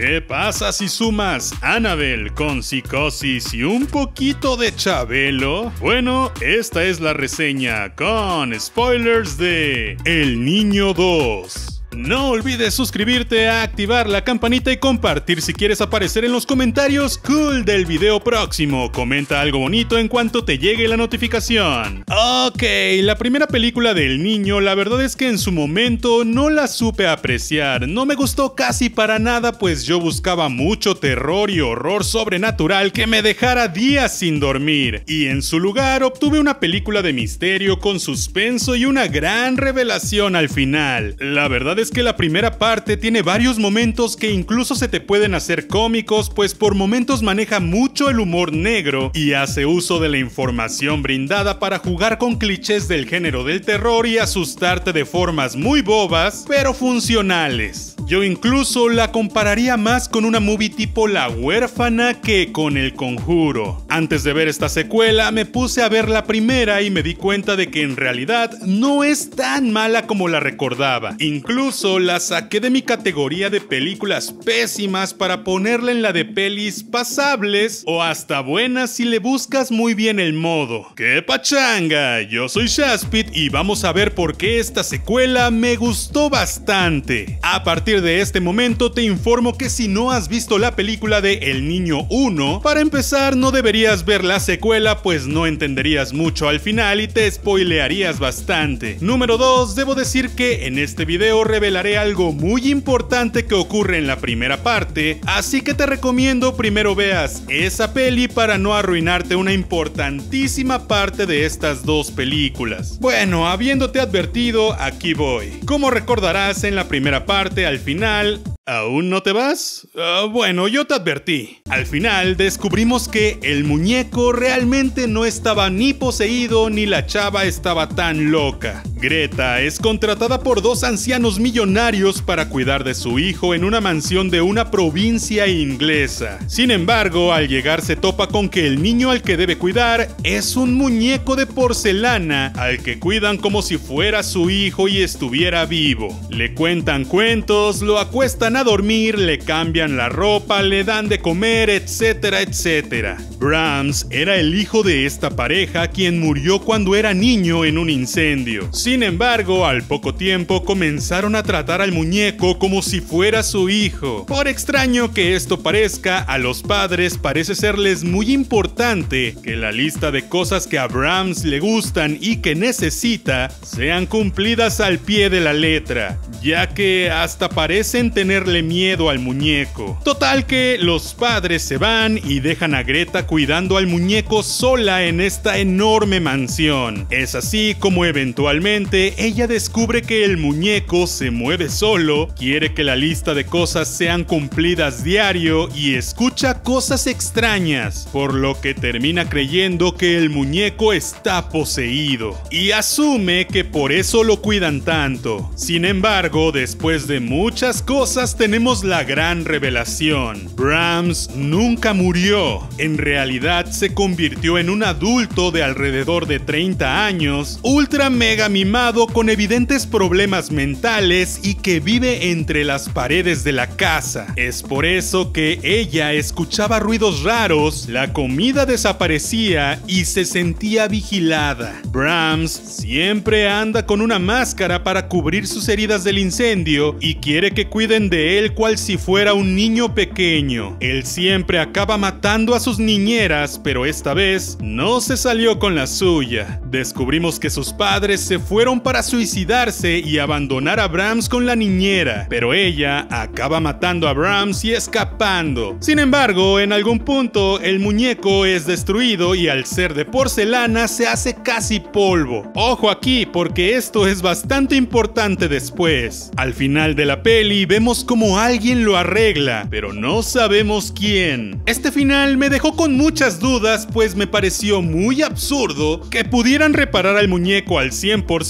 ¿Qué pasa si sumas Annabelle con psicosis y un poquito de Chabelo? Bueno, esta es la reseña con spoilers de El Niño 2. No olvides suscribirte, activar la campanita y compartir si quieres aparecer en los comentarios cool del video próximo. Comenta algo bonito en cuanto te llegue la notificación. Ok, la primera película del niño, la verdad es que en su momento no la supe apreciar. No me gustó casi para nada, pues yo buscaba mucho terror y horror sobrenatural que me dejara días sin dormir. Y en su lugar obtuve una película de misterio con suspenso y una gran revelación al final. La verdad es que la primera parte tiene varios momentos que incluso se te pueden hacer cómicos, pues por momentos maneja mucho el humor negro y hace uso de la información brindada para jugar con clichés del género del terror y asustarte de formas muy bobas, pero funcionales. Yo incluso la compararía más con una movie tipo La huérfana que con El conjuro. Antes de ver esta secuela me puse a ver la primera y me di cuenta de que en realidad no es tan mala como la recordaba. Incluso la saqué de mi categoría de películas pésimas para ponerla en la de pelis pasables o hasta buenas si le buscas muy bien el modo. ¡Qué pachanga! Yo soy Shaspit y vamos a ver por qué esta secuela me gustó bastante. A partir de este momento te informo que si no has visto la película de El Niño 1, para empezar no deberías ver la secuela pues no entenderías mucho al final y te spoilearías bastante. Número 2, debo decir que en este video revelaré algo muy importante que ocurre en la primera parte, así que te recomiendo primero veas esa peli para no arruinarte una importantísima parte de estas dos películas. Bueno, habiéndote advertido, aquí voy. Como recordarás en la primera parte, al final ¿Aún no te vas? Ah, bueno, yo te advertí. Al final descubrimos que el muñeco realmente no estaba ni poseído ni la chava estaba tan loca. Greta es contratada por dos ancianos millonarios para cuidar de su hijo en una mansión de una provincia inglesa. Sin embargo, al llegar se topa con que el niño al que debe cuidar es un muñeco de porcelana al que cuidan como si fuera su hijo y estuviera vivo. Le cuentan cuentos, lo acuestan a dormir, le cambian la ropa, le dan de comer, etcétera, etcétera. Brahms era el hijo de esta pareja quien murió cuando era niño en un incendio. Sin embargo, al poco tiempo comenzaron a tratar al muñeco como si fuera su hijo. Por extraño que esto parezca, a los padres parece serles muy importante que la lista de cosas que a Brahms le gustan y que necesita sean cumplidas al pie de la letra, ya que hasta parecen tener miedo al muñeco. Total que los padres se van y dejan a Greta cuidando al muñeco sola en esta enorme mansión. Es así como eventualmente ella descubre que el muñeco se mueve solo, quiere que la lista de cosas sean cumplidas diario y escucha cosas extrañas, por lo que termina creyendo que el muñeco está poseído y asume que por eso lo cuidan tanto. Sin embargo, después de muchas cosas tenemos la gran revelación. Brahms nunca murió. En realidad se convirtió en un adulto de alrededor de 30 años, ultra mega mimado con evidentes problemas mentales y que vive entre las paredes de la casa. Es por eso que ella escuchaba ruidos raros, la comida desaparecía y se sentía vigilada. Brahms siempre anda con una máscara para cubrir sus heridas del incendio y quiere que cuiden de él cual si fuera un niño pequeño. Él siempre acaba matando a sus niñeras, pero esta vez no se salió con la suya. Descubrimos que sus padres se fueron para suicidarse y abandonar a Brahms con la niñera, pero ella acaba matando a Brahms y escapando. Sin embargo, en algún punto el muñeco es destruido y al ser de porcelana se hace casi polvo. Ojo aquí, porque esto es bastante importante después. Al final de la peli vemos como alguien lo arregla, pero no sabemos quién. Este final me dejó con muchas dudas, pues me pareció muy absurdo que pudieran reparar al muñeco al 100%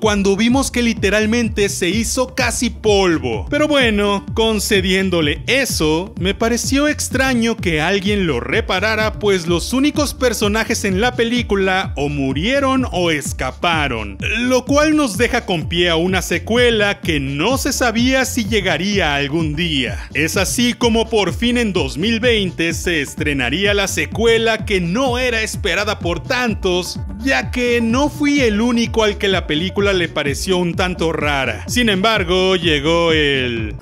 cuando vimos que literalmente se hizo casi polvo. Pero bueno, concediéndole eso, me pareció extraño que alguien lo reparara, pues los únicos personajes en la película o murieron o escaparon, lo cual nos deja con pie a una secuela que no se sabía si llegaría algún día. Es así como por fin en 2020 se estrenaría la secuela que no era esperada por tantos, ya que no fui el único al que la película le pareció un tanto rara. Sin embargo, llegó el...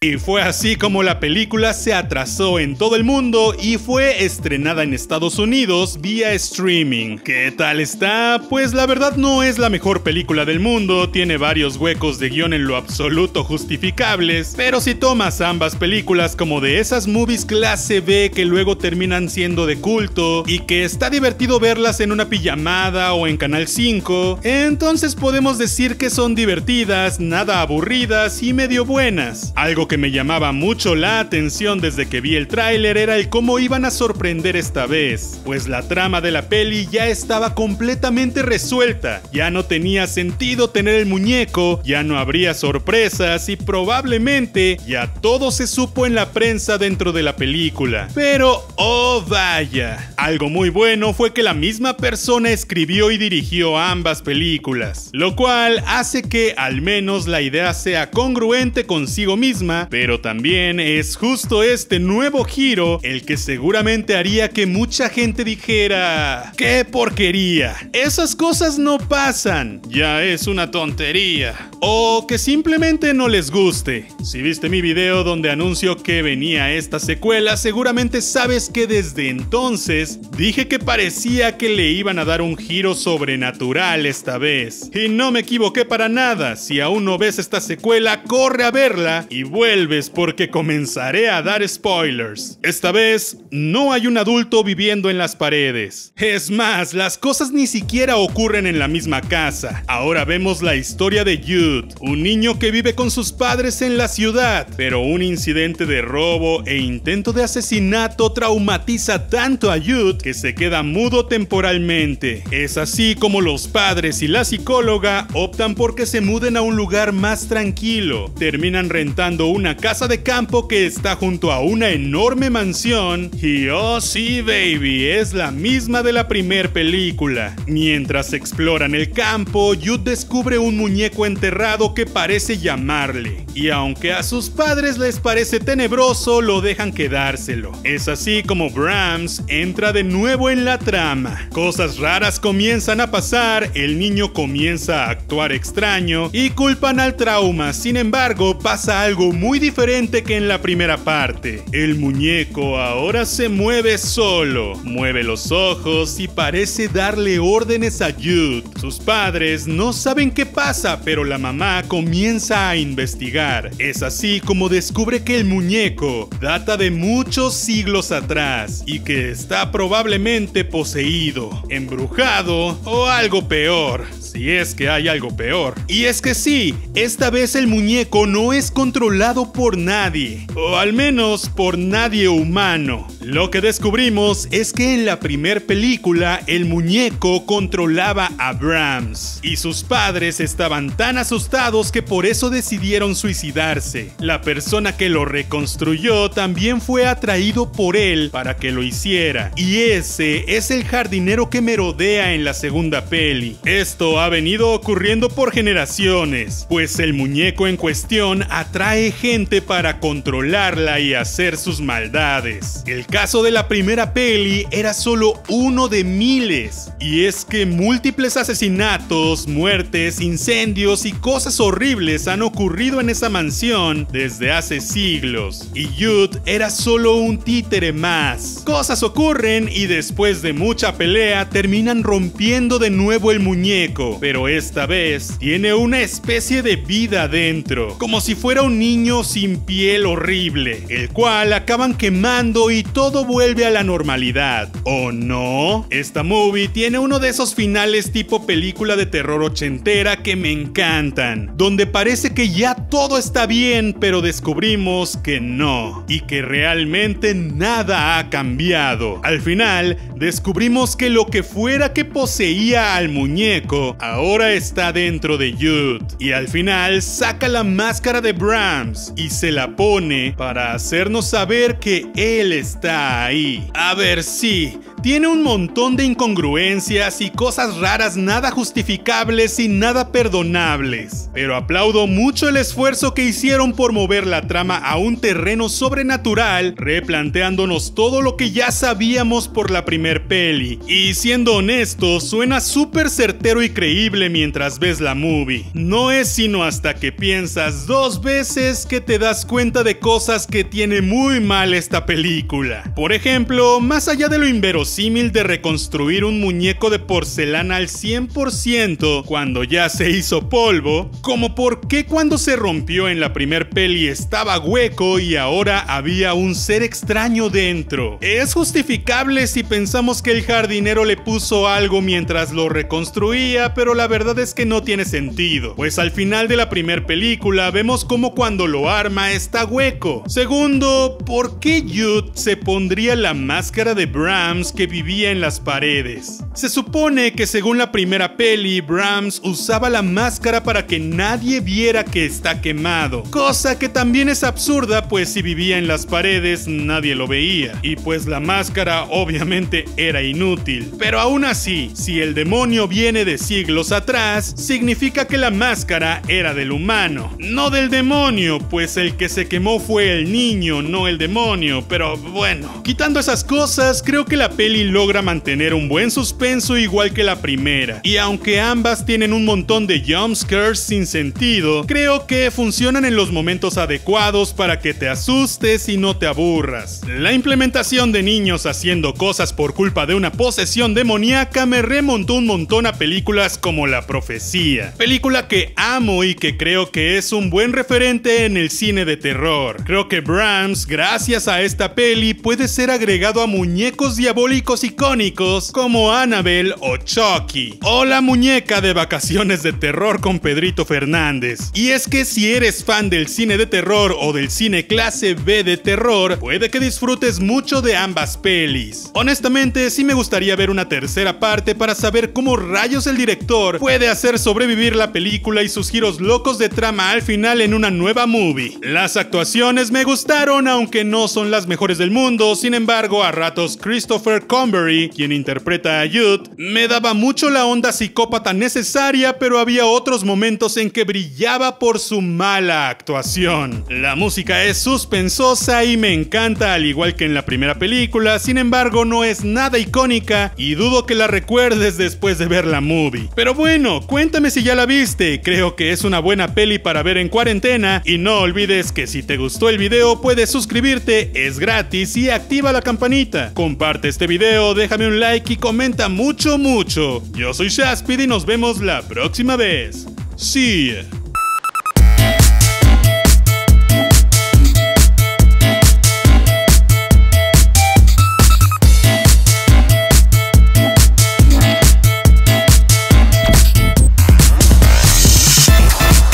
Y fue así como la película se atrasó en todo el mundo y fue estrenada en Estados Unidos vía streaming. ¿Qué tal está? Pues la verdad no es la mejor película del mundo, tiene varios huecos de guion en lo absoluto justificables, pero si tomas ambas películas como de esas movies clase B que luego terminan siendo de culto y que está divertido verlas en una pijamada o en Canal 5, entonces podemos decir que son divertidas, nada aburridas y medio buenas. Algo que me llamaba mucho la atención desde que vi el tráiler era el cómo iban a sorprender esta vez, pues la trama de la peli ya estaba completamente resuelta, ya no tenía sentido tener el muñeco, ya no habría sorpresas y probablemente ya todo se supo en la prensa dentro de la película. Pero, oh vaya, algo muy bueno fue que la misma persona escribió y dirigió ambas películas, lo cual hace que al menos la idea sea congruente consigo misma pero también es justo este nuevo giro el que seguramente haría que mucha gente dijera, ¡qué porquería! Esas cosas no pasan, ya es una tontería. O que simplemente no les guste. Si viste mi video donde anuncio que venía esta secuela, seguramente sabes que desde entonces dije que parecía que le iban a dar un giro sobrenatural esta vez. Y no me equivoqué para nada, si aún no ves esta secuela, corre a verla y vuelve vuelves porque comenzaré a dar spoilers. Esta vez no hay un adulto viviendo en las paredes. Es más, las cosas ni siquiera ocurren en la misma casa. Ahora vemos la historia de Jude, un niño que vive con sus padres en la ciudad, pero un incidente de robo e intento de asesinato traumatiza tanto a Jude que se queda mudo temporalmente. Es así como los padres y la psicóloga optan por que se muden a un lugar más tranquilo. Terminan rentando un una casa de campo que está junto a una enorme mansión y oh sí baby, es la misma de la primer película. Mientras exploran el campo, Jude descubre un muñeco enterrado que parece llamarle y aunque a sus padres les parece tenebroso, lo dejan quedárselo. Es así como Brahms entra de nuevo en la trama. Cosas raras comienzan a pasar, el niño comienza a actuar extraño y culpan al trauma. Sin embargo, pasa algo muy muy diferente que en la primera parte. El muñeco ahora se mueve solo, mueve los ojos y parece darle órdenes a Jude. Sus padres no saben qué pasa, pero la mamá comienza a investigar. Es así como descubre que el muñeco data de muchos siglos atrás y que está probablemente poseído, embrujado o algo peor si es que hay algo peor. Y es que sí, esta vez el muñeco no es controlado por nadie, o al menos por nadie humano. Lo que descubrimos es que en la primer película el muñeco controlaba a Brahms y sus padres estaban tan asustados que por eso decidieron suicidarse. La persona que lo reconstruyó también fue atraído por él para que lo hiciera y ese es el jardinero que merodea en la segunda peli. Esto ha venido ocurriendo por generaciones, pues el muñeco en cuestión atrae gente para controlarla y hacer sus maldades. Caso de la primera peli era solo uno de miles, y es que múltiples asesinatos, muertes, incendios y cosas horribles han ocurrido en esa mansión desde hace siglos, y Jude era solo un títere más. Cosas ocurren y después de mucha pelea terminan rompiendo de nuevo el muñeco. Pero esta vez tiene una especie de vida dentro, como si fuera un niño sin piel horrible, el cual acaban quemando y todo vuelve a la normalidad. ¿O no? Esta movie tiene uno de esos finales tipo película de terror ochentera que me encantan, donde parece que ya todo está bien, pero descubrimos que no, y que realmente nada ha cambiado. Al final, descubrimos que lo que fuera que poseía al muñeco ahora está dentro de Jude y al final saca la máscara de Brahms y se la pone para hacernos saber que él está ahí. A ver, sí, Tiene un montón de incongruencias y cosas raras nada justificables y nada perdonables. Pero aplaudo mucho el esfuerzo que hicieron por mover la trama a un terreno sobrenatural, replanteándonos todo lo que ya sabíamos por la primer peli. Y siendo honesto, suena súper certero y creíble mientras ves la movie. No es sino hasta que piensas dos veces que te das cuenta de cosas que tiene muy mal esta película. Por ejemplo, más allá de lo inverosímil de reconstruir un muñeco de porcelana al 100% cuando ya se hizo polvo, como por qué cuando se rompió en la primer peli estaba hueco y ahora había un ser extraño dentro. Es justificable si pensamos que el jardinero le puso algo mientras lo reconstruía, pero la verdad es que no tiene sentido, pues al final de la primera película vemos como cuando lo arma está hueco. Segundo, ¿por qué Jude se pondría la máscara de Brahms que vivía en las paredes? Se supone que según la primera peli, Brahms usaba la máscara para que nadie viera que está quemado, cosa que también es absurda pues si vivía en las paredes nadie lo veía, y pues la máscara obviamente era inútil. Pero aún así, si el demonio viene de siglos atrás, significa que la máscara era del humano, no del demonio, pues el que se quemó fue el niño, no el demonio, pero bueno. Quitando esas cosas, creo que la peli logra mantener un buen suspenso igual que la primera, y aunque ambas tienen un montón de jumpscares sin sentido, creo que funcionan en los momentos adecuados para que te asustes y no te aburras. La implementación de niños haciendo cosas por culpa de una posesión demoníaca me remontó un montón a películas como La Profecía, película que amo y que creo que es un buen referente en el cine de terror. Creo que Brahms, gracias a esta peli, puede ser agregado a muñecos diabólicos icónicos como O Chucky, o la muñeca de vacaciones de terror con Pedrito Fernández. Y es que si eres fan del cine de terror o del cine clase B de terror, puede que disfrutes mucho de ambas pelis. Honestamente, sí me gustaría ver una tercera parte para saber cómo rayos el director puede hacer sobrevivir la película y sus giros locos de trama al final en una nueva movie. Las actuaciones me gustaron, aunque no son las mejores del mundo, sin embargo, a ratos Christopher Convery, quien interpreta a Me daba mucho la onda psicópata necesaria, pero había otros momentos en que brillaba por su mala actuación. La música es suspensosa y me encanta al igual que en la primera película, sin embargo no es nada icónica y dudo que la recuerdes después de ver la movie. Pero bueno, cuéntame si ya la viste, creo que es una buena peli para ver en cuarentena y no olvides que si te gustó el video puedes suscribirte, es gratis y activa la campanita. Comparte este video, déjame un like y comenta mucho mucho. Yo soy Shaspid y nos vemos la próxima vez. See.